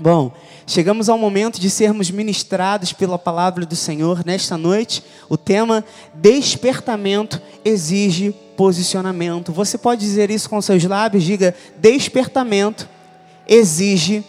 Bom, chegamos ao momento de sermos ministrados pela palavra do Senhor nesta noite. O tema despertamento exige posicionamento. Você pode dizer isso com seus lábios? Diga: despertamento exige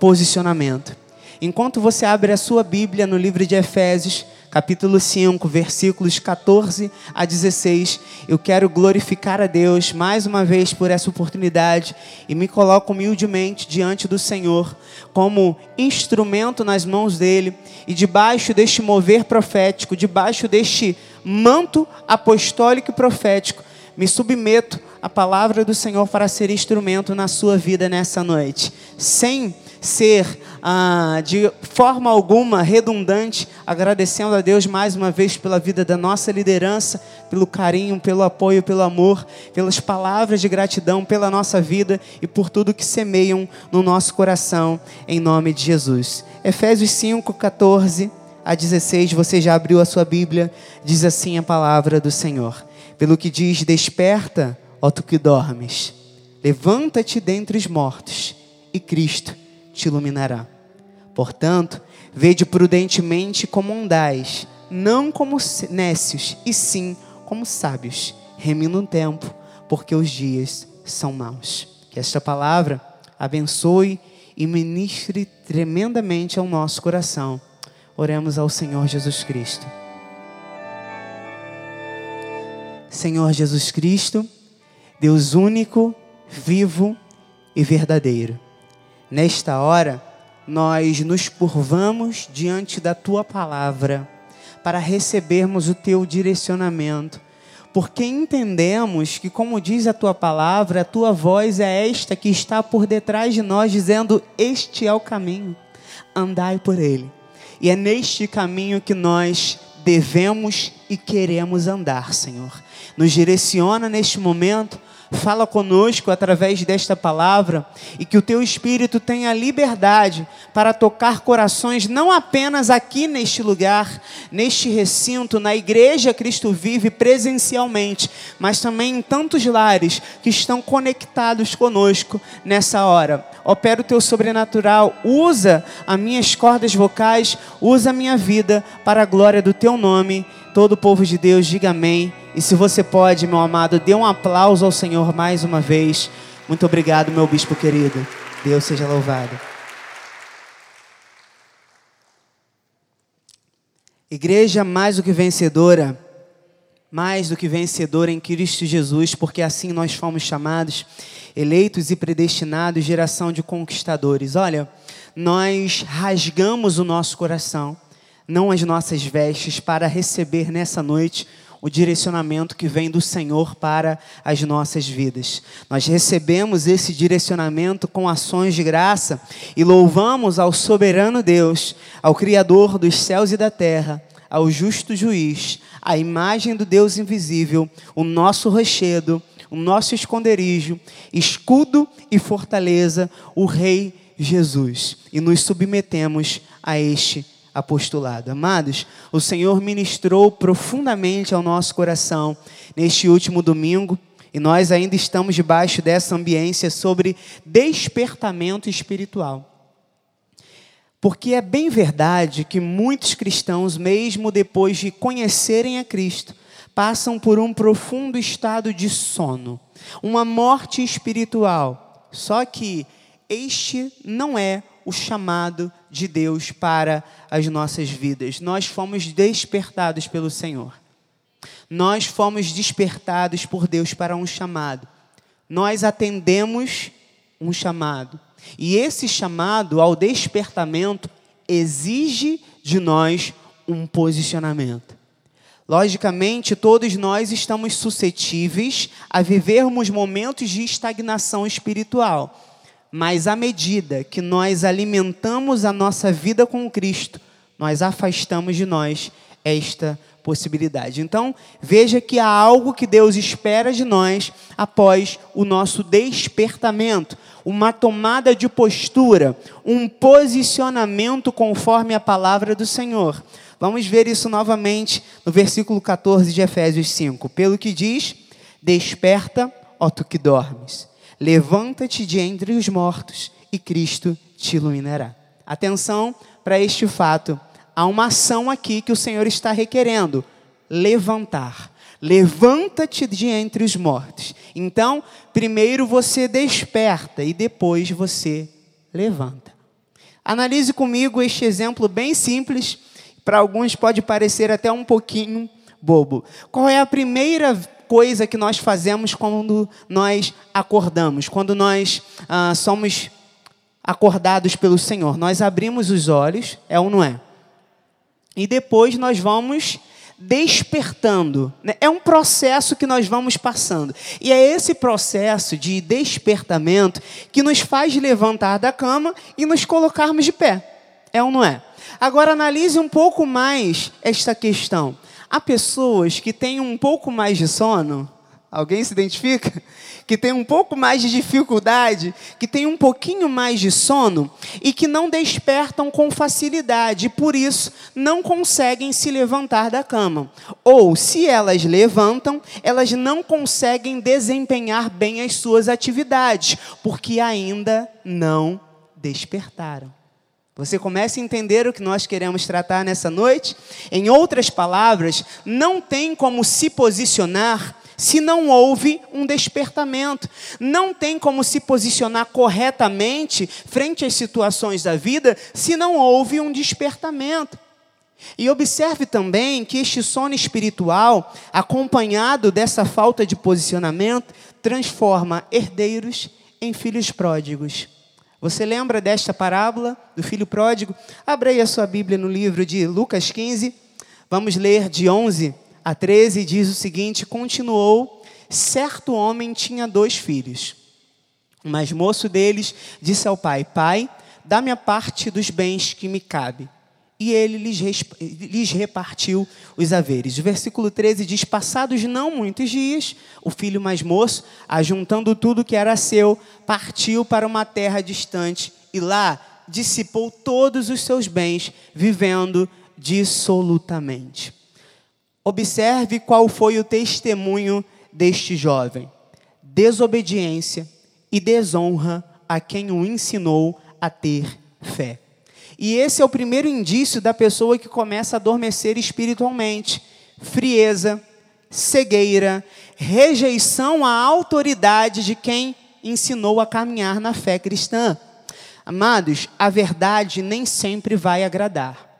posicionamento. Enquanto você abre a sua Bíblia no livro de Efésios, capítulo 5, versículos 14 a 16. Eu quero glorificar a Deus mais uma vez por essa oportunidade e me coloco humildemente diante do Senhor como instrumento nas mãos dele e debaixo deste mover profético, debaixo deste manto apostólico e profético, me submeto à palavra do Senhor para ser instrumento na sua vida nessa noite, sem ser ah, de forma alguma redundante, agradecendo a Deus mais uma vez pela vida da nossa liderança, pelo carinho, pelo apoio, pelo amor, pelas palavras de gratidão pela nossa vida e por tudo que semeiam no nosso coração, em nome de Jesus. Efésios 5, 14 a 16, você já abriu a sua Bíblia, diz assim a palavra do Senhor. Pelo que diz: Desperta, ó tu que dormes, levanta-te dentre os mortos, e Cristo te iluminará. Portanto, vede prudentemente como andais, não como nécios, e sim como sábios, remindo o tempo, porque os dias são maus. Que esta palavra abençoe e ministre tremendamente ao nosso coração. Oremos ao Senhor Jesus Cristo. Senhor Jesus Cristo, Deus único, vivo e verdadeiro. Nesta hora, nós nos curvamos diante da tua palavra para recebermos o teu direcionamento, porque entendemos que, como diz a tua palavra, a tua voz é esta que está por detrás de nós, dizendo: Este é o caminho, andai por ele. E é neste caminho que nós devemos e queremos andar, Senhor. Nos direciona neste momento fala conosco através desta palavra e que o teu espírito tenha liberdade para tocar corações não apenas aqui neste lugar, neste recinto, na igreja Cristo vive presencialmente, mas também em tantos lares que estão conectados conosco nessa hora. Opera o teu sobrenatural, usa as minhas cordas vocais, usa a minha vida para a glória do teu nome. Todo o povo de Deus diga amém e se você pode, meu amado, dê um aplauso ao Senhor mais uma vez. Muito obrigado, meu bispo querido. Deus seja louvado. Igreja mais do que vencedora, mais do que vencedora em Cristo Jesus, porque assim nós fomos chamados, eleitos e predestinados, geração de conquistadores. Olha, nós rasgamos o nosso coração, não as nossas vestes, para receber nessa noite o direcionamento que vem do Senhor para as nossas vidas. Nós recebemos esse direcionamento com ações de graça e louvamos ao soberano Deus, ao Criador dos céus e da terra, ao justo juiz, a imagem do Deus invisível, o nosso rochedo, o nosso esconderijo, escudo e fortaleza, o Rei Jesus. E nos submetemos a este apostolado. Amados, o Senhor ministrou profundamente ao nosso coração neste último domingo e nós ainda estamos debaixo dessa ambiência sobre despertamento espiritual. Porque é bem verdade que muitos cristãos, mesmo depois de conhecerem a Cristo, passam por um profundo estado de sono, uma morte espiritual. Só que este não é o chamado de Deus para as nossas vidas. Nós fomos despertados pelo Senhor. Nós fomos despertados por Deus para um chamado. Nós atendemos um chamado. E esse chamado ao despertamento exige de nós um posicionamento. Logicamente, todos nós estamos suscetíveis a vivermos momentos de estagnação espiritual. Mas à medida que nós alimentamos a nossa vida com Cristo, nós afastamos de nós esta possibilidade. Então, veja que há algo que Deus espera de nós após o nosso despertamento, uma tomada de postura, um posicionamento conforme a palavra do Senhor. Vamos ver isso novamente no versículo 14 de Efésios 5. Pelo que diz: Desperta, ó tu que dormes Levanta-te de entre os mortos e Cristo te iluminará. Atenção para este fato. Há uma ação aqui que o Senhor está requerendo: levantar. Levanta-te de entre os mortos. Então, primeiro você desperta e depois você levanta. Analise comigo este exemplo bem simples, para alguns pode parecer até um pouquinho bobo. Qual é a primeira coisa que nós fazemos quando nós acordamos, quando nós ah, somos acordados pelo Senhor? Nós abrimos os olhos, é ou não é? E depois nós vamos despertando. Né? É um processo que nós vamos passando. E é esse processo de despertamento que nos faz levantar da cama e nos colocarmos de pé. É ou não é? Agora analise um pouco mais esta questão. Há pessoas que têm um pouco mais de sono. Alguém se identifica? Que tem um pouco mais de dificuldade, que tem um pouquinho mais de sono e que não despertam com facilidade, e por isso não conseguem se levantar da cama. Ou, se elas levantam, elas não conseguem desempenhar bem as suas atividades, porque ainda não despertaram. Você começa a entender o que nós queremos tratar nessa noite? Em outras palavras, não tem como se posicionar se não houve um despertamento. Não tem como se posicionar corretamente frente às situações da vida se não houve um despertamento. E observe também que este sono espiritual, acompanhado dessa falta de posicionamento, transforma herdeiros em filhos pródigos. Você lembra desta parábola do filho pródigo? Abra aí a sua Bíblia no livro de Lucas 15. Vamos ler de 11 a 13. Diz o seguinte: Continuou, certo homem tinha dois filhos. O mais moço deles disse ao pai: Pai, dá-me a parte dos bens que me cabe e ele lhes, lhes, repartiu os haveres. O versículo 13 diz: Passados não muitos dias, o filho mais moço, ajuntando tudo que era seu, partiu para uma terra distante e lá dissipou todos os seus bens, vivendo dissolutamente. Observe qual foi o testemunho deste jovem: desobediência e desonra a quem o ensinou a ter fé. E esse é o primeiro indício da pessoa que começa a adormecer espiritualmente: frieza, cegueira, rejeição à autoridade de quem ensinou a caminhar na fé cristã. Amados, a verdade nem sempre vai agradar.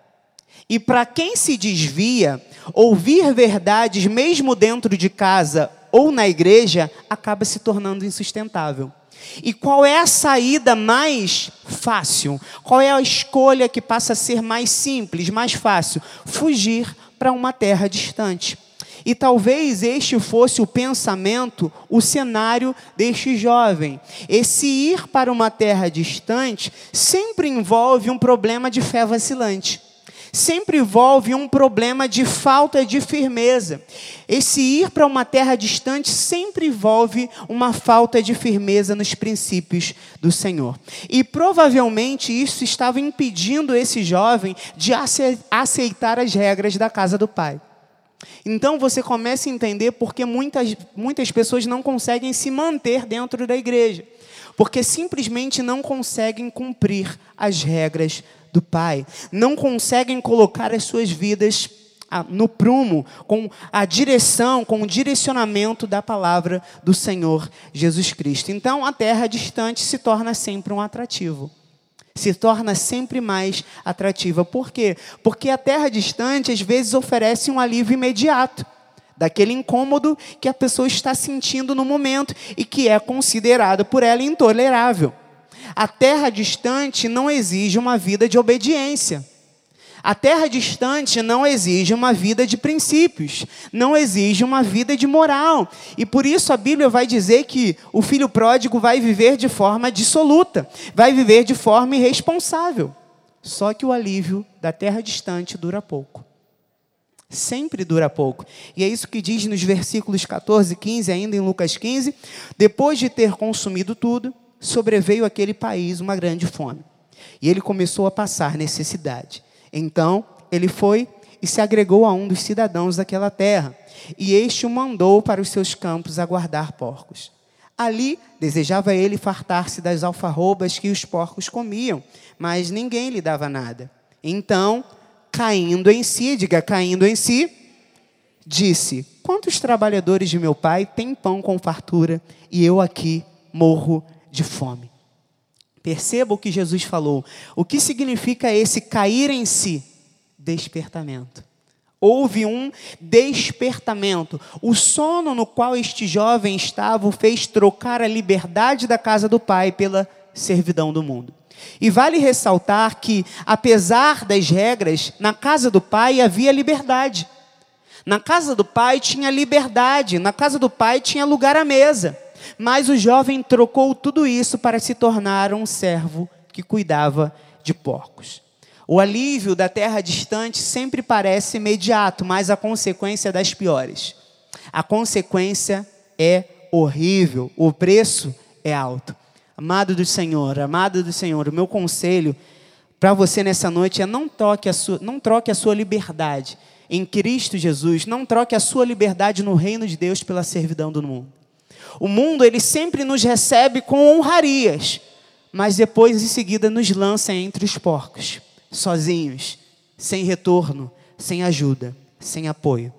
E para quem se desvia, ouvir verdades, mesmo dentro de casa ou na igreja, acaba se tornando insustentável. E qual é a saída mais fácil? Qual é a escolha que passa a ser mais simples, mais fácil? Fugir para uma terra distante. E talvez este fosse o pensamento, o cenário deste jovem. Esse ir para uma terra distante sempre envolve um problema de fé vacilante sempre envolve um problema de falta de firmeza. Esse ir para uma terra distante sempre envolve uma falta de firmeza nos princípios do Senhor. E provavelmente isso estava impedindo esse jovem de aceitar as regras da casa do pai. Então você começa a entender porque muitas, muitas pessoas não conseguem se manter dentro da igreja, porque simplesmente não conseguem cumprir as regras do Pai, não conseguem colocar as suas vidas ah, no prumo, com a direção, com o direcionamento da palavra do Senhor Jesus Cristo. Então, a terra distante se torna sempre um atrativo. Se torna sempre mais atrativa. Por quê? Porque a terra distante, às vezes, oferece um alívio imediato daquele incômodo que a pessoa está sentindo no momento e que é considerado por ela intolerável. A terra distante não exige uma vida de obediência. A terra distante não exige uma vida de princípios, não exige uma vida de moral. E por isso a Bíblia vai dizer que o filho pródigo vai viver de forma dissoluta, vai viver de forma irresponsável. Só que o alívio da terra distante dura pouco. Sempre dura pouco. E é isso que diz nos versículos 14 e 15, ainda em Lucas 15. Depois de ter consumido tudo, sobreveio àquele país uma grande fome. E ele começou a passar necessidade. Então, ele foi e se agregou a um dos cidadãos daquela terra. E este o mandou para os seus campos a guardar porcos. Ali desejava ele fartar-se das alfarrobas que os porcos comiam, mas ninguém lhe dava nada. Então, caindo em si, diga caindo em si, disse: Quantos trabalhadores de meu pai têm pão com fartura e eu aqui morro de fome? Perceba o que Jesus falou. O que significa esse cair em si? Despertamento houve um despertamento. O sono no qual este jovem estava o fez trocar a liberdade da casa do pai pela servidão do mundo. E vale ressaltar que, apesar das regras, na casa do pai havia liberdade. Na casa do pai tinha liberdade, na casa do pai tinha lugar à mesa. Mas o jovem trocou tudo isso para se tornar um servo que cuidava de porcos. O alívio da terra distante sempre parece imediato, mas a consequência é das piores. A consequência é horrível, o preço é alto. Amado do Senhor, amado do Senhor, o meu conselho para você nessa noite é não troque a sua, não troque a sua liberdade em Cristo Jesus, não troque a sua liberdade no reino de Deus pela servidão do mundo. O mundo ele sempre nos recebe com honrarias, mas depois em seguida nos lança entre os porcos sozinhos, sem retorno, sem ajuda, sem apoio.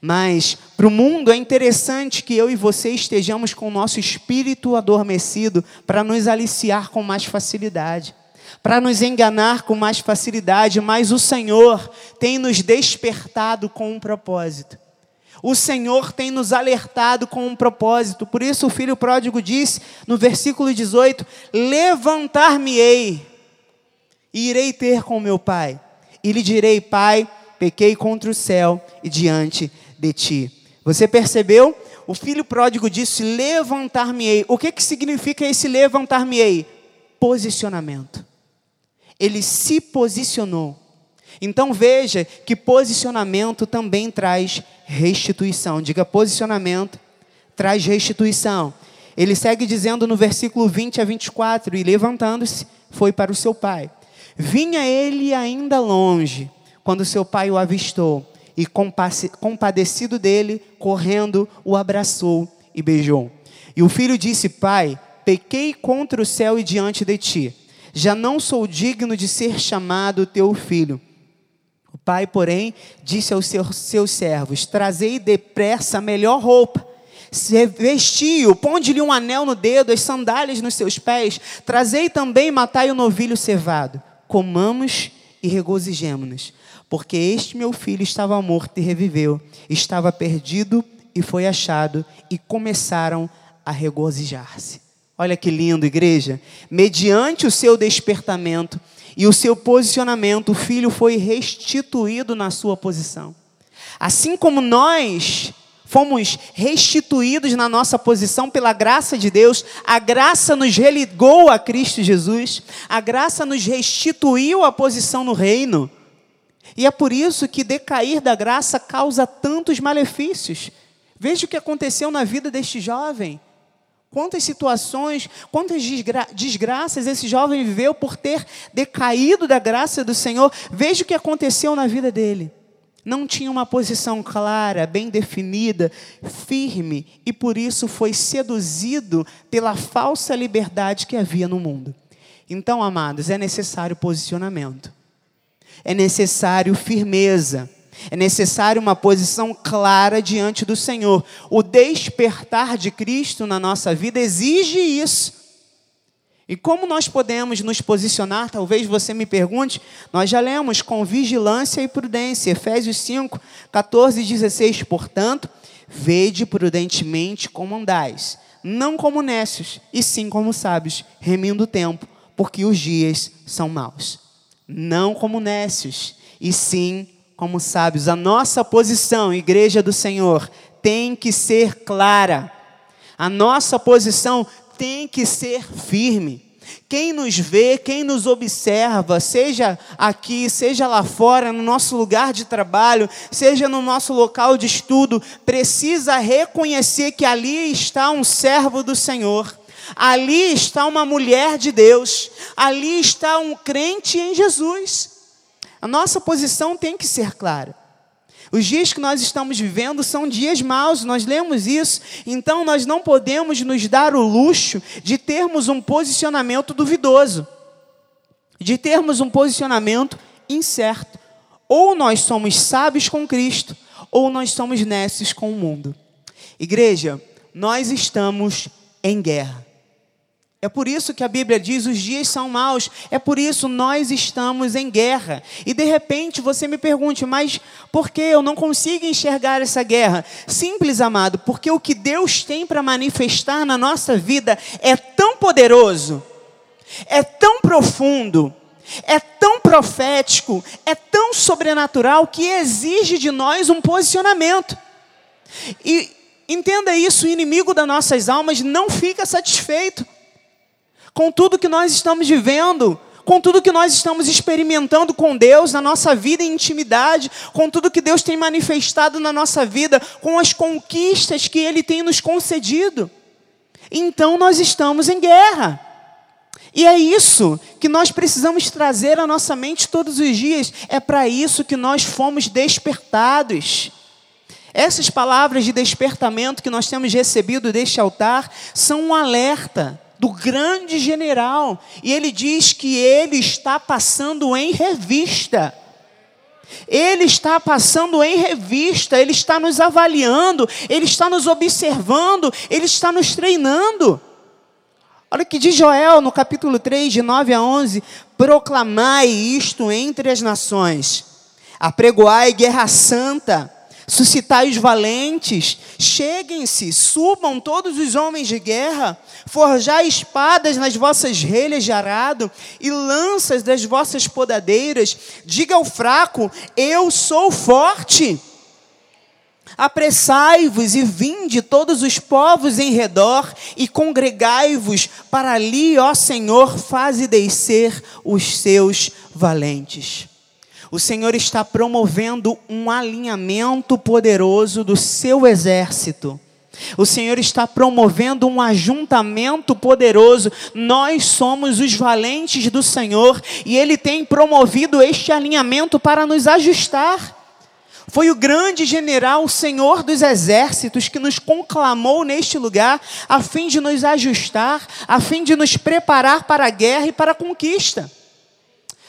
Mas para o mundo é interessante que eu e você estejamos com o nosso espírito adormecido para nos aliciar com mais facilidade, para nos enganar com mais facilidade, mas o Senhor tem nos despertado com um propósito. O Senhor tem nos alertado com um propósito. Por isso o filho pródigo disse no versículo 18: Levantar-me-ei e irei ter com meu pai. E lhe direi: Pai, pequei contra o céu e diante de ti. Você percebeu? O filho pródigo disse: Levantar-me-ei. O que, que significa esse levantar-me-ei? Posicionamento. Ele se posicionou. Então veja que posicionamento também traz restituição. Diga posicionamento traz restituição. Ele segue dizendo no versículo 20 a 24: E levantando-se, foi para o seu pai. Vinha ele ainda longe, quando seu pai o avistou, e compadecido dele, correndo, o abraçou e beijou. E o filho disse: Pai, pequei contra o céu e diante de ti. Já não sou digno de ser chamado teu filho. Pai, porém, disse aos seus, seus servos: Trazei depressa a melhor roupa. Vestiu, ponde-lhe um anel no dedo, as sandálias nos seus pés, trazei também matai o novilho cevado. Comamos e regozijemo-nos, porque este meu filho estava morto e reviveu, estava perdido e foi achado, e começaram a regozijar-se. Olha que lindo, igreja. Mediante o seu despertamento e o seu posicionamento, o filho foi restituído na sua posição. Assim como nós fomos restituídos na nossa posição pela graça de Deus, a graça nos religou a Cristo Jesus, a graça nos restituiu a posição no reino. E é por isso que decair da graça causa tantos malefícios. Veja o que aconteceu na vida deste jovem. Quantas situações, quantas desgra desgraças esse jovem viveu por ter decaído da graça do Senhor. Veja o que aconteceu na vida dele não tinha uma posição clara, bem definida, firme, e por isso foi seduzido pela falsa liberdade que havia no mundo. Então, amados, é necessário posicionamento, é necessário firmeza, é necessário uma posição clara diante do Senhor. O despertar de Cristo na nossa vida exige isso. E como nós podemos nos posicionar? Talvez você me pergunte. Nós já lemos com vigilância e prudência. Efésios 5, 14 e 16. Portanto, vede prudentemente como andais, não como nécios, e sim como sábios, remindo o tempo, porque os dias são maus. Não como nécios, e sim como sábios. A nossa posição, igreja do Senhor, tem que ser clara. A nossa posição tem que ser firme. Quem nos vê, quem nos observa, seja aqui, seja lá fora, no nosso lugar de trabalho, seja no nosso local de estudo, precisa reconhecer que ali está um servo do Senhor, ali está uma mulher de Deus, ali está um crente em Jesus. A nossa posição tem que ser clara. Os dias que nós estamos vivendo são dias maus, nós lemos isso, então nós não podemos nos dar o luxo de termos um posicionamento duvidoso, de termos um posicionamento incerto. Ou nós somos sábios com Cristo, ou nós somos nécios com o mundo. Igreja, nós estamos em guerra. É por isso que a Bíblia diz: os dias são maus. É por isso nós estamos em guerra. E de repente você me pergunte, mas por que eu não consigo enxergar essa guerra? Simples, amado, porque o que Deus tem para manifestar na nossa vida é tão poderoso, é tão profundo, é tão profético, é tão sobrenatural que exige de nós um posicionamento. E entenda isso: o inimigo das nossas almas não fica satisfeito com tudo que nós estamos vivendo, com tudo que nós estamos experimentando com Deus na nossa vida intimidade, com tudo que Deus tem manifestado na nossa vida, com as conquistas que Ele tem nos concedido. Então nós estamos em guerra. E é isso que nós precisamos trazer à nossa mente todos os dias. É para isso que nós fomos despertados. Essas palavras de despertamento que nós temos recebido deste altar são um alerta do grande general, e ele diz que ele está passando em revista. Ele está passando em revista, ele está nos avaliando, ele está nos observando, ele está nos treinando. Olha que diz Joel no capítulo 3, de 9 a 11: proclamai isto entre as nações, apregoai guerra santa suscitai os valentes, cheguem-se, subam todos os homens de guerra, forjai espadas nas vossas relhas de arado e lanças das vossas podadeiras, diga ao fraco: Eu sou forte. Apressai-vos e vinde todos os povos em redor e congregai-vos para ali, ó Senhor, faze descer os seus valentes. O Senhor está promovendo um alinhamento poderoso do seu exército. O Senhor está promovendo um ajuntamento poderoso. Nós somos os valentes do Senhor e Ele tem promovido este alinhamento para nos ajustar. Foi o grande general, o Senhor dos exércitos, que nos conclamou neste lugar, a fim de nos ajustar, a fim de nos preparar para a guerra e para a conquista.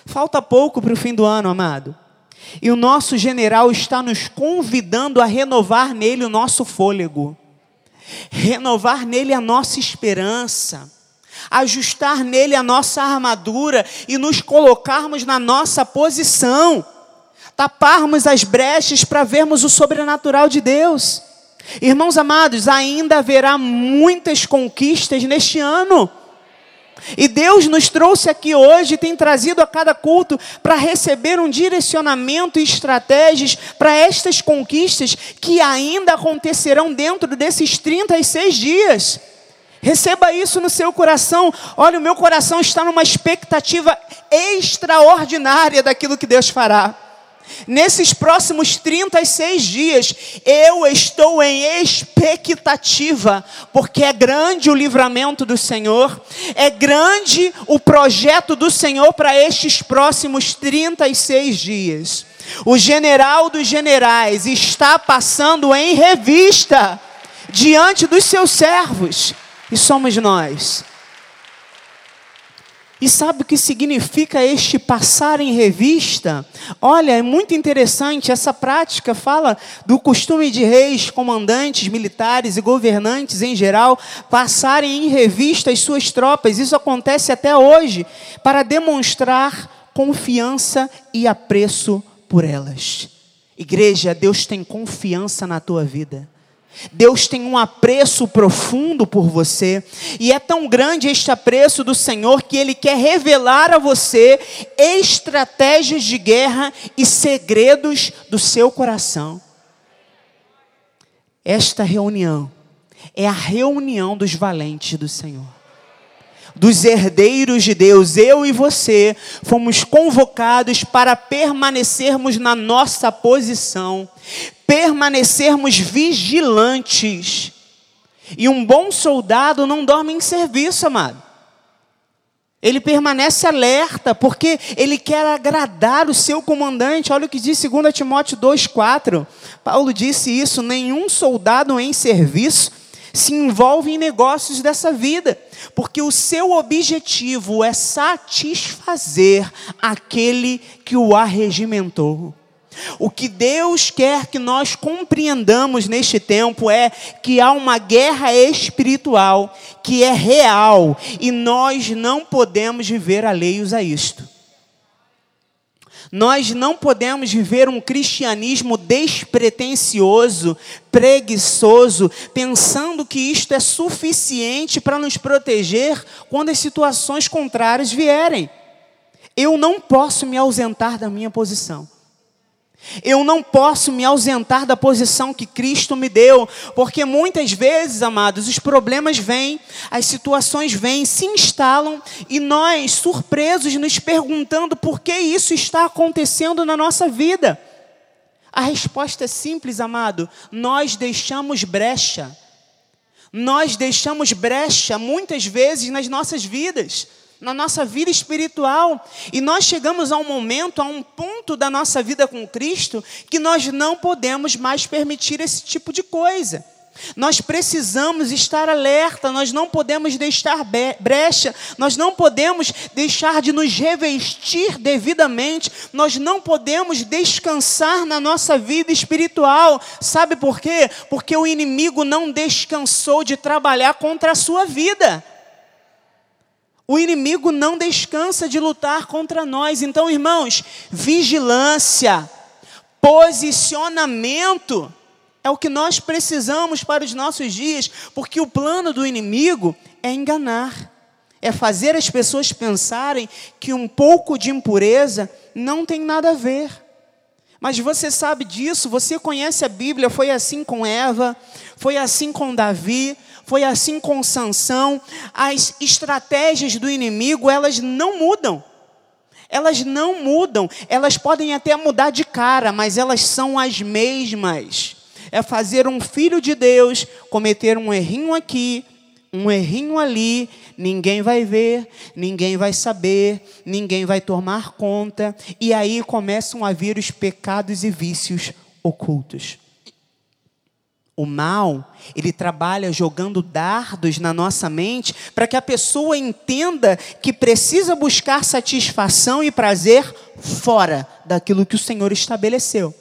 Falta pouco para o fim do ano, amado. E o nosso general está nos convidando a renovar nele o nosso fôlego, renovar nele a nossa esperança, ajustar nele a nossa armadura e nos colocarmos na nossa posição, taparmos as brechas para vermos o sobrenatural de Deus. Irmãos amados, ainda haverá muitas conquistas neste ano. E Deus nos trouxe aqui hoje, tem trazido a cada culto para receber um direcionamento e estratégias para estas conquistas que ainda acontecerão dentro desses 36 dias. Receba isso no seu coração. Olha, o meu coração está numa expectativa extraordinária daquilo que Deus fará. Nesses próximos 36 dias, eu estou em expectativa, porque é grande o livramento do Senhor, é grande o projeto do Senhor para estes próximos 36 dias. O general dos generais está passando em revista diante dos seus servos, e somos nós. E sabe o que significa este passar em revista? Olha, é muito interessante, essa prática fala do costume de reis, comandantes, militares e governantes em geral passarem em revista as suas tropas. Isso acontece até hoje para demonstrar confiança e apreço por elas. Igreja, Deus tem confiança na tua vida. Deus tem um apreço profundo por você, e é tão grande este apreço do Senhor que Ele quer revelar a você estratégias de guerra e segredos do seu coração. Esta reunião é a reunião dos valentes do Senhor, dos herdeiros de Deus. Eu e você fomos convocados para permanecermos na nossa posição permanecermos vigilantes. E um bom soldado não dorme em serviço, amado. Ele permanece alerta, porque ele quer agradar o seu comandante. Olha o que diz 2 Timóteo 2,4. Paulo disse isso: nenhum soldado em serviço se envolve em negócios dessa vida, porque o seu objetivo é satisfazer aquele que o arregimentou. O que Deus quer que nós compreendamos neste tempo é que há uma guerra espiritual que é real e nós não podemos viver alheios a isto. Nós não podemos viver um cristianismo despretensioso, preguiçoso, pensando que isto é suficiente para nos proteger quando as situações contrárias vierem. Eu não posso me ausentar da minha posição. Eu não posso me ausentar da posição que Cristo me deu, porque muitas vezes, amados, os problemas vêm, as situações vêm, se instalam e nós, surpresos, nos perguntando por que isso está acontecendo na nossa vida. A resposta é simples, amado: nós deixamos brecha. Nós deixamos brecha muitas vezes nas nossas vidas na nossa vida espiritual. E nós chegamos a um momento, a um ponto da nossa vida com Cristo, que nós não podemos mais permitir esse tipo de coisa. Nós precisamos estar alerta, nós não podemos deixar brecha, nós não podemos deixar de nos revestir devidamente, nós não podemos descansar na nossa vida espiritual. Sabe por quê? Porque o inimigo não descansou de trabalhar contra a sua vida. O inimigo não descansa de lutar contra nós. Então, irmãos, vigilância, posicionamento é o que nós precisamos para os nossos dias, porque o plano do inimigo é enganar, é fazer as pessoas pensarem que um pouco de impureza não tem nada a ver. Mas você sabe disso, você conhece a Bíblia, foi assim com Eva, foi assim com Davi, foi assim com Sansão. As estratégias do inimigo, elas não mudam. Elas não mudam. Elas podem até mudar de cara, mas elas são as mesmas. É fazer um filho de Deus cometer um errinho aqui, um errinho ali, ninguém vai ver, ninguém vai saber, ninguém vai tomar conta, e aí começam a vir os pecados e vícios ocultos. O mal, ele trabalha jogando dardos na nossa mente para que a pessoa entenda que precisa buscar satisfação e prazer fora daquilo que o Senhor estabeleceu.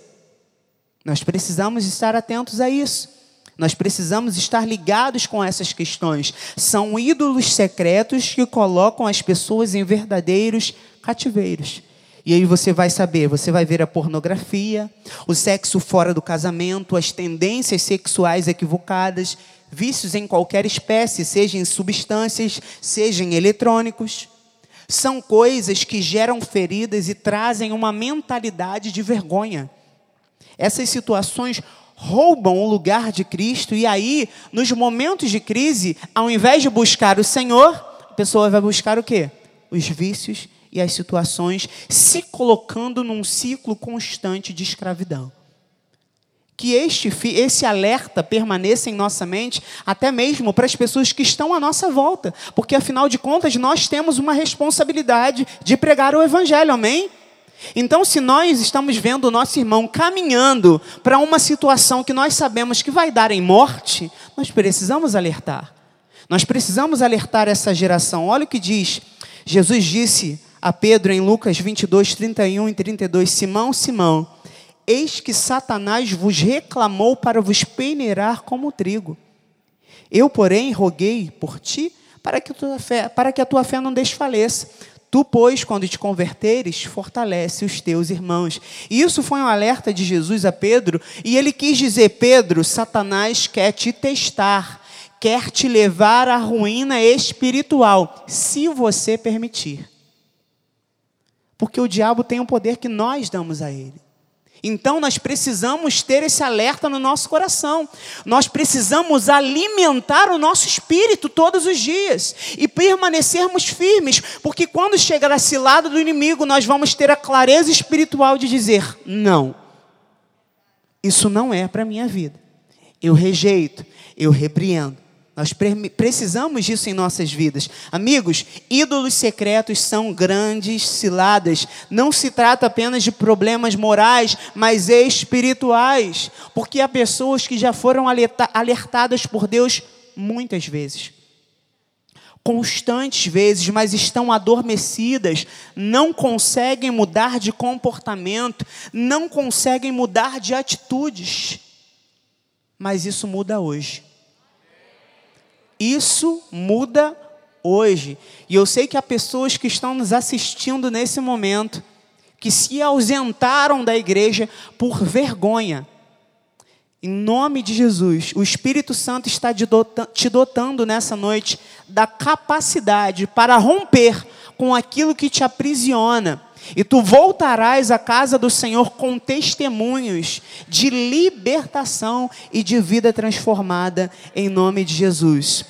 Nós precisamos estar atentos a isso. Nós precisamos estar ligados com essas questões. São ídolos secretos que colocam as pessoas em verdadeiros cativeiros. E aí você vai saber, você vai ver a pornografia, o sexo fora do casamento, as tendências sexuais equivocadas, vícios em qualquer espécie, seja em substâncias, seja em eletrônicos. São coisas que geram feridas e trazem uma mentalidade de vergonha. Essas situações roubam o lugar de Cristo e aí, nos momentos de crise, ao invés de buscar o Senhor, a pessoa vai buscar o quê? Os vícios e as situações, se colocando num ciclo constante de escravidão. Que este, esse alerta permaneça em nossa mente, até mesmo para as pessoas que estão à nossa volta, porque afinal de contas nós temos uma responsabilidade de pregar o Evangelho, amém? Então, se nós estamos vendo o nosso irmão caminhando para uma situação que nós sabemos que vai dar em morte, nós precisamos alertar. Nós precisamos alertar essa geração. Olha o que diz. Jesus disse a Pedro em Lucas 22, 31 e 32: Simão, Simão, eis que Satanás vos reclamou para vos peneirar como trigo. Eu, porém, roguei por ti para que, tua fé, para que a tua fé não desfaleça. Tu, pois, quando te converteres, fortalece os teus irmãos. E isso foi um alerta de Jesus a Pedro, e ele quis dizer: Pedro, Satanás quer te testar, quer te levar à ruína espiritual, se você permitir. Porque o diabo tem um poder que nós damos a ele. Então nós precisamos ter esse alerta no nosso coração. Nós precisamos alimentar o nosso espírito todos os dias e permanecermos firmes, porque quando chegar a cilada do inimigo, nós vamos ter a clareza espiritual de dizer: não, isso não é para minha vida. Eu rejeito, eu repreendo. Nós precisamos disso em nossas vidas. Amigos, ídolos secretos são grandes ciladas. Não se trata apenas de problemas morais, mas espirituais. Porque há pessoas que já foram alertadas por Deus muitas vezes. Constantes vezes, mas estão adormecidas, não conseguem mudar de comportamento, não conseguem mudar de atitudes. Mas isso muda hoje. Isso muda hoje. E eu sei que há pessoas que estão nos assistindo nesse momento que se ausentaram da igreja por vergonha. Em nome de Jesus, o Espírito Santo está te dotando nessa noite da capacidade para romper com aquilo que te aprisiona. E tu voltarás à casa do Senhor com testemunhos de libertação e de vida transformada, em nome de Jesus.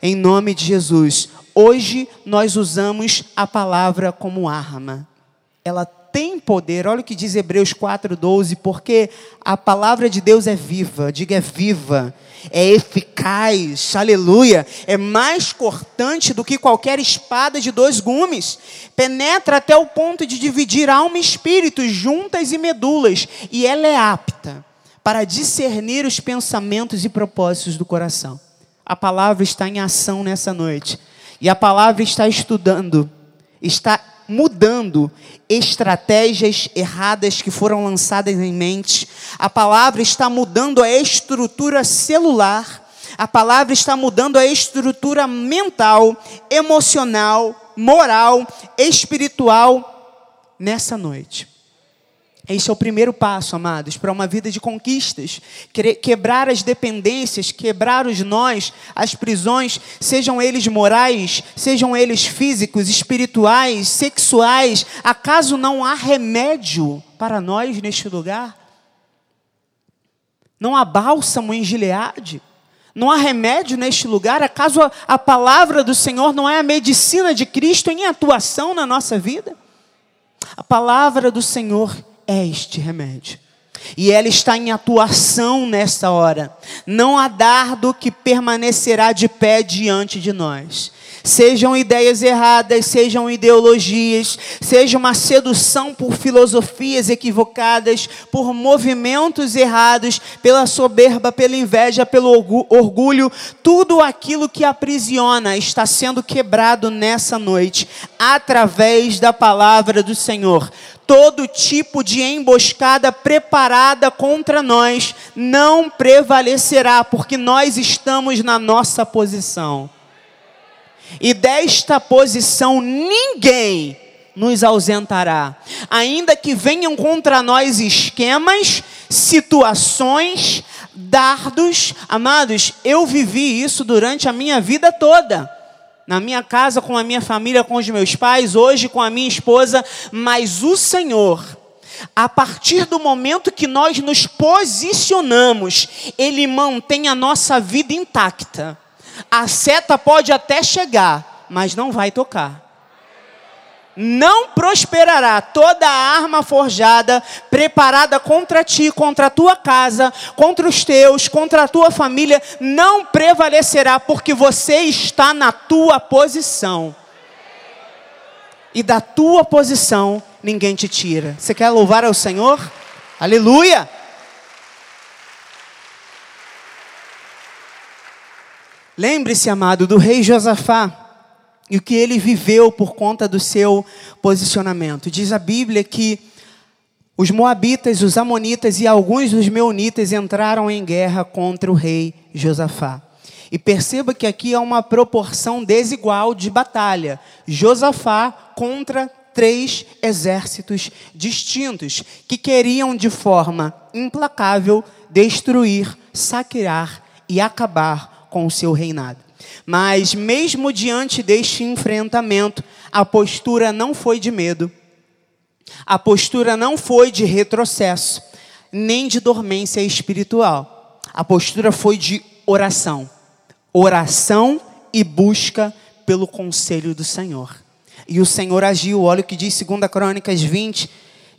Em nome de Jesus. Hoje nós usamos a palavra como arma. Ela tem poder. Olha o que diz Hebreus 4:12, porque a palavra de Deus é viva. Diga é viva é eficaz, aleluia, é mais cortante do que qualquer espada de dois gumes, penetra até o ponto de dividir alma e espírito, juntas e medulas, e ela é apta para discernir os pensamentos e propósitos do coração. A palavra está em ação nessa noite, e a palavra está estudando, está mudando estratégias erradas que foram lançadas em mente. A palavra está mudando a estrutura celular. A palavra está mudando a estrutura mental, emocional, moral, espiritual nessa noite. Esse é o primeiro passo, amados, para uma vida de conquistas. Quebrar as dependências, quebrar os nós, as prisões, sejam eles morais, sejam eles físicos, espirituais, sexuais. Acaso não há remédio para nós neste lugar? Não há bálsamo em Gileade? Não há remédio neste lugar? Acaso a, a palavra do Senhor não é a medicina de Cristo em atuação na nossa vida? A palavra do Senhor é este remédio. E ela está em atuação nesta hora. Não há dardo que permanecerá de pé diante de nós. Sejam ideias erradas, sejam ideologias, seja uma sedução por filosofias equivocadas, por movimentos errados, pela soberba, pela inveja, pelo orgulho, tudo aquilo que aprisiona está sendo quebrado nessa noite, através da palavra do Senhor todo tipo de emboscada preparada contra nós não prevalecerá, porque nós estamos na nossa posição. E desta posição ninguém nos ausentará, ainda que venham contra nós esquemas, situações, dardos. Amados, eu vivi isso durante a minha vida toda na minha casa, com a minha família, com os meus pais, hoje com a minha esposa, mas o Senhor, a partir do momento que nós nos posicionamos, Ele mantém a nossa vida intacta. A seta pode até chegar, mas não vai tocar não prosperará toda arma forjada preparada contra ti, contra a tua casa, contra os teus, contra a tua família, não prevalecerá, porque você está na tua posição. E da tua posição ninguém te tira. Você quer louvar ao Senhor? Aleluia! Lembre-se, amado, do rei Josafá e o que ele viveu por conta do seu posicionamento. Diz a Bíblia que os moabitas, os amonitas e alguns dos meunitas entraram em guerra contra o rei Josafá. E perceba que aqui há uma proporção desigual de batalha. Josafá contra três exércitos distintos que queriam de forma implacável destruir, saquear e acabar com o seu reinado. Mas, mesmo diante deste enfrentamento, a postura não foi de medo, a postura não foi de retrocesso, nem de dormência espiritual. A postura foi de oração. Oração e busca pelo conselho do Senhor. E o Senhor agiu, olha o que diz 2 Crônicas 20,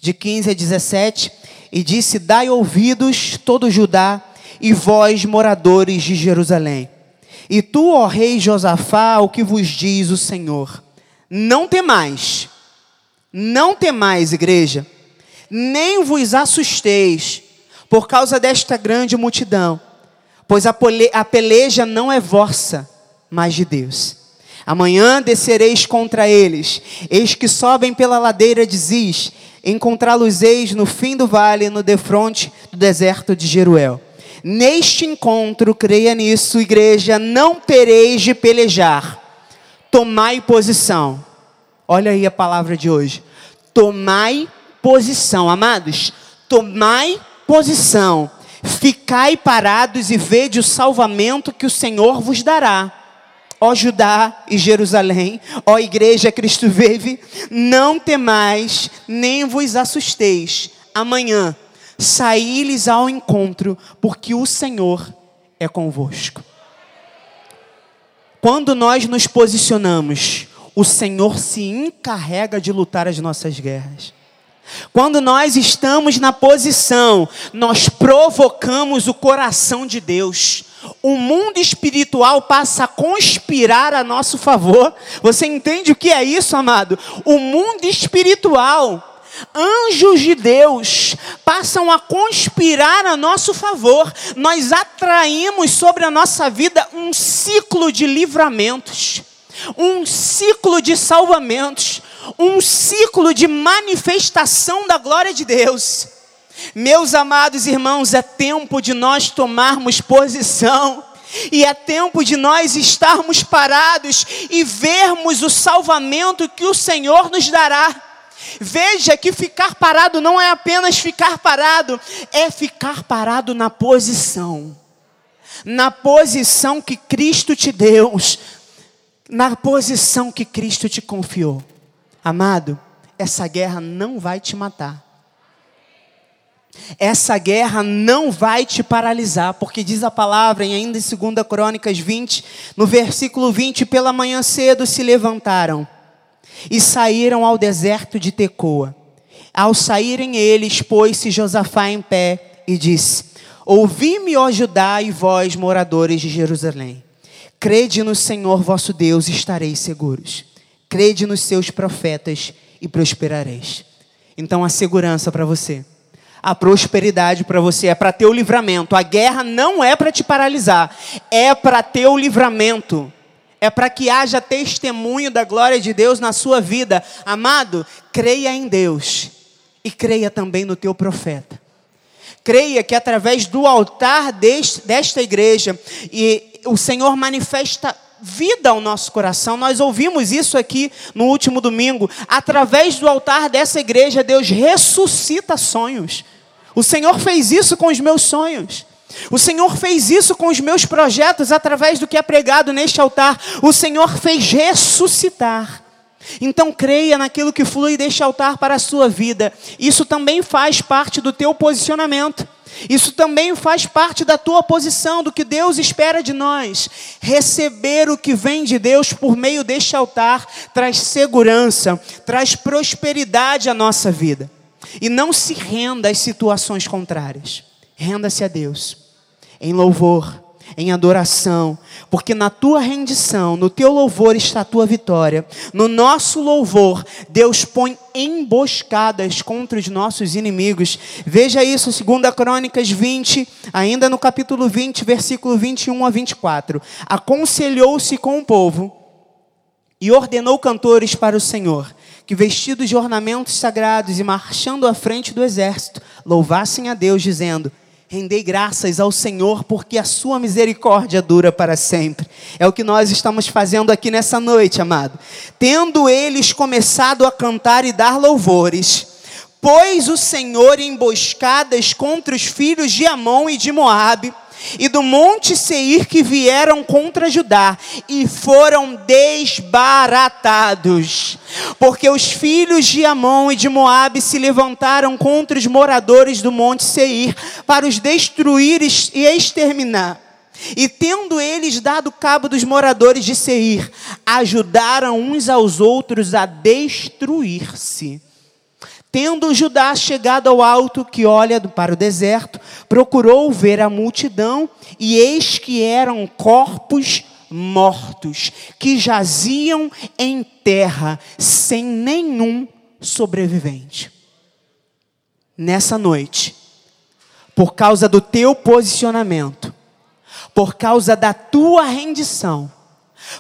de 15 a 17, e disse: Dai ouvidos, todo Judá, e vós, moradores de Jerusalém E tu, ó rei Josafá, o que vos diz o Senhor? Não temais, não temais, igreja, nem vos assusteis por causa desta grande multidão, pois a, a peleja não é vossa, mas de Deus. Amanhã descereis contra eles, eis que sobem pela ladeira de Ziz, encontrá-los-eis no fim do vale, no defronte do deserto de Jeruel. Neste encontro, creia nisso, igreja, não tereis de pelejar. Tomai posição. Olha aí a palavra de hoje. Tomai posição, amados. Tomai posição. Ficai parados e vede o salvamento que o Senhor vos dará. Ó Judá e Jerusalém, ó Igreja Cristo vive, não temais, nem vos assusteis. Amanhã saí-lhes ao encontro, porque o Senhor é convosco. Quando nós nos posicionamos, o Senhor se encarrega de lutar as nossas guerras. Quando nós estamos na posição, nós provocamos o coração de Deus. O mundo espiritual passa a conspirar a nosso favor. Você entende o que é isso, amado? O mundo espiritual anjos de Deus passam a conspirar a nosso favor. Nós atraímos sobre a nossa vida um ciclo de livramentos, um ciclo de salvamentos, um ciclo de manifestação da glória de Deus. Meus amados irmãos, é tempo de nós tomarmos posição. E é tempo de nós estarmos parados e vermos o salvamento que o Senhor nos dará. Veja que ficar parado não é apenas ficar parado, é ficar parado na posição. Na posição que Cristo te deu, na posição que Cristo te confiou. Amado, essa guerra não vai te matar. Essa guerra não vai te paralisar, porque diz a palavra, em ainda em 2 Crônicas 20, no versículo 20: pela manhã cedo se levantaram e saíram ao deserto de Tecoa. Ao saírem eles, pôs-se Josafá em pé e disse: Ouvi-me, ó Judá, e vós, moradores de Jerusalém. Crede no Senhor vosso Deus e estareis seguros. Crede nos seus profetas e prosperareis. Então, a segurança para você, a prosperidade para você é para ter o livramento. A guerra não é para te paralisar, é para ter o livramento é para que haja testemunho da glória de Deus na sua vida. Amado, creia em Deus e creia também no teu profeta. Creia que através do altar deste, desta igreja, e o Senhor manifesta vida ao nosso coração. Nós ouvimos isso aqui no último domingo. Através do altar dessa igreja, Deus ressuscita sonhos. O Senhor fez isso com os meus sonhos. O Senhor fez isso com os meus projetos através do que é pregado neste altar. O Senhor fez ressuscitar. Então creia naquilo que flui deste altar para a sua vida. Isso também faz parte do teu posicionamento. Isso também faz parte da tua posição, do que Deus espera de nós. Receber o que vem de Deus por meio deste altar traz segurança, traz prosperidade à nossa vida. E não se renda às situações contrárias. Renda-se a Deus em louvor, em adoração, porque na tua rendição, no teu louvor está a tua vitória. No nosso louvor, Deus põe emboscadas contra os nossos inimigos. Veja isso, 2 Crônicas 20, ainda no capítulo 20, versículo 21 a 24. Aconselhou-se com o povo e ordenou cantores para o Senhor que vestidos de ornamentos sagrados e marchando à frente do exército, louvassem a Deus, dizendo: Rendei graças ao Senhor, porque a sua misericórdia dura para sempre. É o que nós estamos fazendo aqui nessa noite, amado. Tendo eles começado a cantar e dar louvores, pôs o Senhor emboscadas contra os filhos de Amon e de Moabe, e do monte Seir que vieram contra Judá e foram desbaratados, porque os filhos de Amon e de Moabe se levantaram contra os moradores do monte Seir para os destruir e exterminar. E tendo eles dado cabo dos moradores de Seir, ajudaram uns aos outros a destruir-se. Tendo Judá chegado ao alto que olha para o deserto, procurou ver a multidão, e eis que eram corpos mortos que jaziam em terra sem nenhum sobrevivente. Nessa noite, por causa do teu posicionamento, por causa da tua rendição,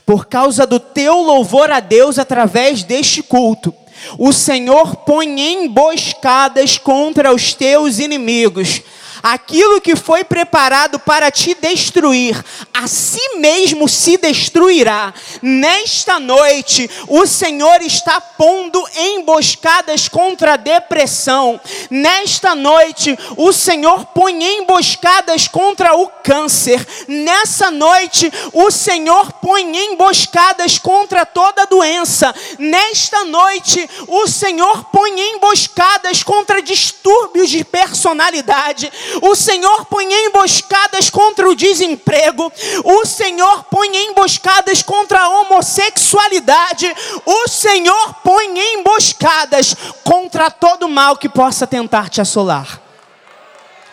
por causa do teu louvor a Deus através deste culto, o Senhor põe emboscadas contra os teus inimigos aquilo que foi preparado para te destruir, a si mesmo se destruirá. Nesta noite, o Senhor está pondo emboscadas contra a depressão. Nesta noite, o Senhor põe emboscadas contra o câncer. Nessa noite, o Senhor põe emboscadas contra toda doença. Nesta noite, o Senhor põe emboscadas contra distúrbios de personalidade. O Senhor põe emboscadas contra o desemprego. O Senhor põe emboscadas contra a homossexualidade. O Senhor põe emboscadas contra todo mal que possa tentar te assolar.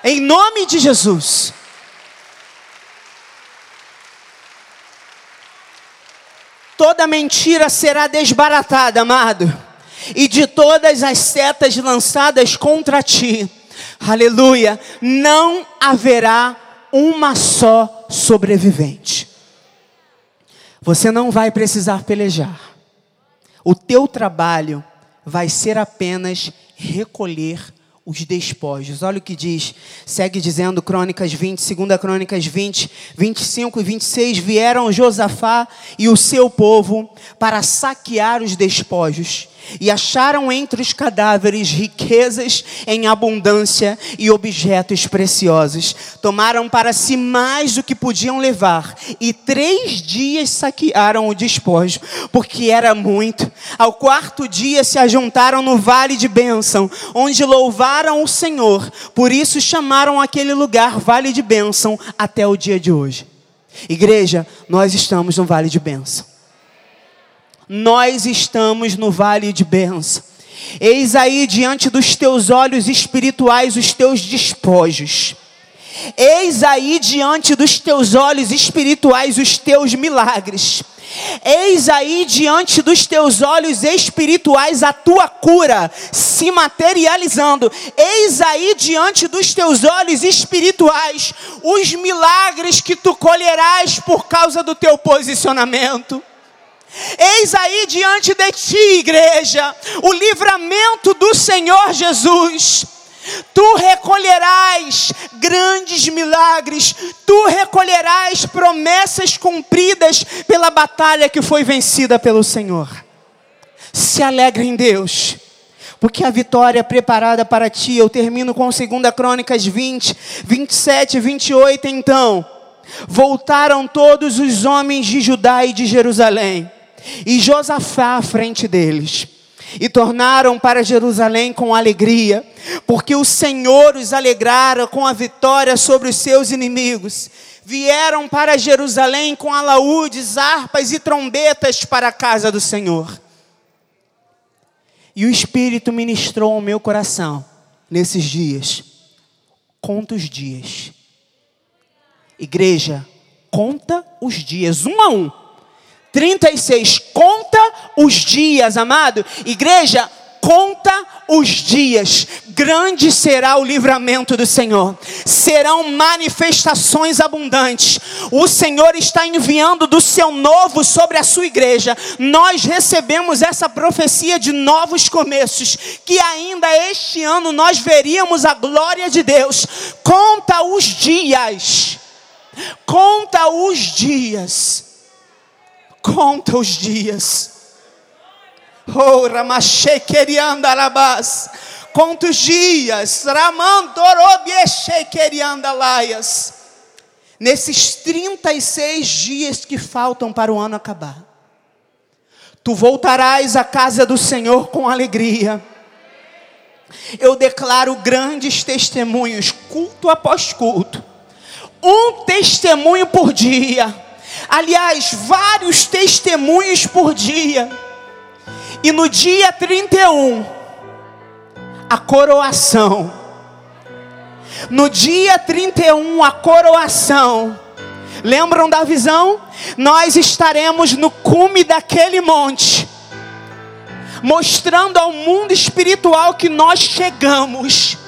Em nome de Jesus. Toda mentira será desbaratada, amado, e de todas as setas lançadas contra ti aleluia, não haverá uma só sobrevivente. Você não vai precisar pelejar. O teu trabalho vai ser apenas recolher os despojos. Olha o que diz, segue dizendo Crônicas 20, 2 Crônicas 20, 25 e 26. Vieram Josafá e o seu povo para saquear os despojos e acharam entre os cadáveres riquezas em abundância e objetos preciosos. Tomaram para si mais do que podiam levar e três dias saquearam o despojo, porque era muito. Ao quarto dia se ajuntaram no vale de bênção, onde louvaram o Senhor. Por isso chamaram aquele lugar Vale de Bênção até o dia de hoje. Igreja, nós estamos no vale de bênção nós estamos no vale de bênção. Eis aí diante dos teus olhos espirituais os teus despojos. Eis aí diante dos teus olhos espirituais os teus milagres. Eis aí diante dos teus olhos espirituais a tua cura se materializando. Eis aí diante dos teus olhos espirituais os milagres que tu colherás por causa do teu posicionamento. Eis aí diante de ti, igreja, o livramento do Senhor Jesus. Tu recolherás grandes milagres, tu recolherás promessas cumpridas pela batalha que foi vencida pelo Senhor. Se alegre em Deus, porque a vitória é preparada para ti. Eu termino com 2 Crônicas 20, 27 e 28. Então, voltaram todos os homens de Judá e de Jerusalém e Josafá à frente deles. E tornaram para Jerusalém com alegria, porque o Senhor os alegrara com a vitória sobre os seus inimigos. Vieram para Jerusalém com alaúdes, harpas e trombetas para a casa do Senhor. E o Espírito ministrou ao meu coração nesses dias. Conta os dias. Igreja, conta os dias, um a um 36. Conta os dias, amado. Igreja, conta os dias. Grande será o livramento do Senhor. Serão manifestações abundantes. O Senhor está enviando do seu novo sobre a sua igreja. Nós recebemos essa profecia de novos começos, que ainda este ano nós veríamos a glória de Deus. Conta os dias. Conta os dias conta os dias. Oh, Ramachekeriandarabás. Conta os dias. Ramandorobiechekeriandalaias. Nesses 36 dias que faltam para o ano acabar. Tu voltarás à casa do Senhor com alegria. Eu declaro grandes testemunhos, culto após culto. Um testemunho por dia aliás, vários testemunhos por dia. E no dia 31, a coroação. No dia 31, a coroação. Lembram da visão? Nós estaremos no cume daquele monte, mostrando ao mundo espiritual que nós chegamos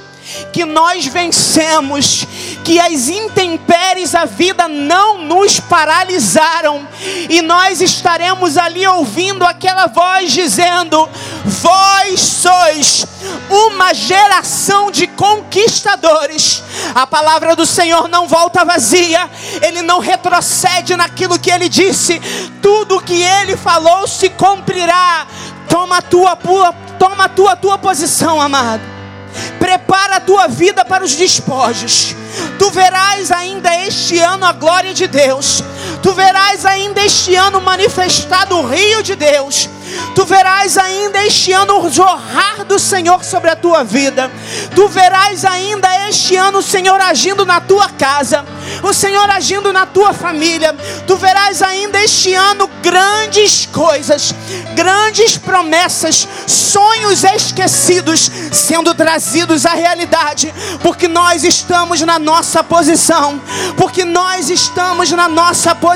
que nós vencemos, que as intempéries da vida não nos paralisaram, e nós estaremos ali ouvindo aquela voz dizendo: Vós sois uma geração de conquistadores. A palavra do Senhor não volta vazia, ele não retrocede naquilo que ele disse, tudo que ele falou se cumprirá. Toma a tua, toma a tua, tua posição, amado. Prepara a tua vida para os despojos. Tu verás ainda este ano a glória de Deus. Tu verás ainda este ano manifestado o rio de Deus. Tu verás ainda este ano o jorrar do Senhor sobre a tua vida. Tu verás ainda este ano o Senhor agindo na tua casa, o Senhor agindo na tua família. Tu verás ainda este ano grandes coisas, grandes promessas, sonhos esquecidos sendo trazidos à realidade, porque nós estamos na nossa posição, porque nós estamos na nossa posição,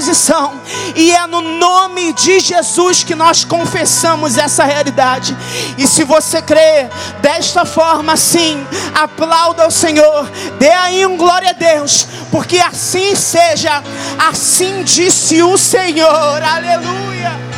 e é no nome de Jesus que nós confessamos essa realidade. E se você crê desta forma, sim, aplauda o Senhor, dê aí um glória a Deus, porque assim seja, assim disse o Senhor, aleluia.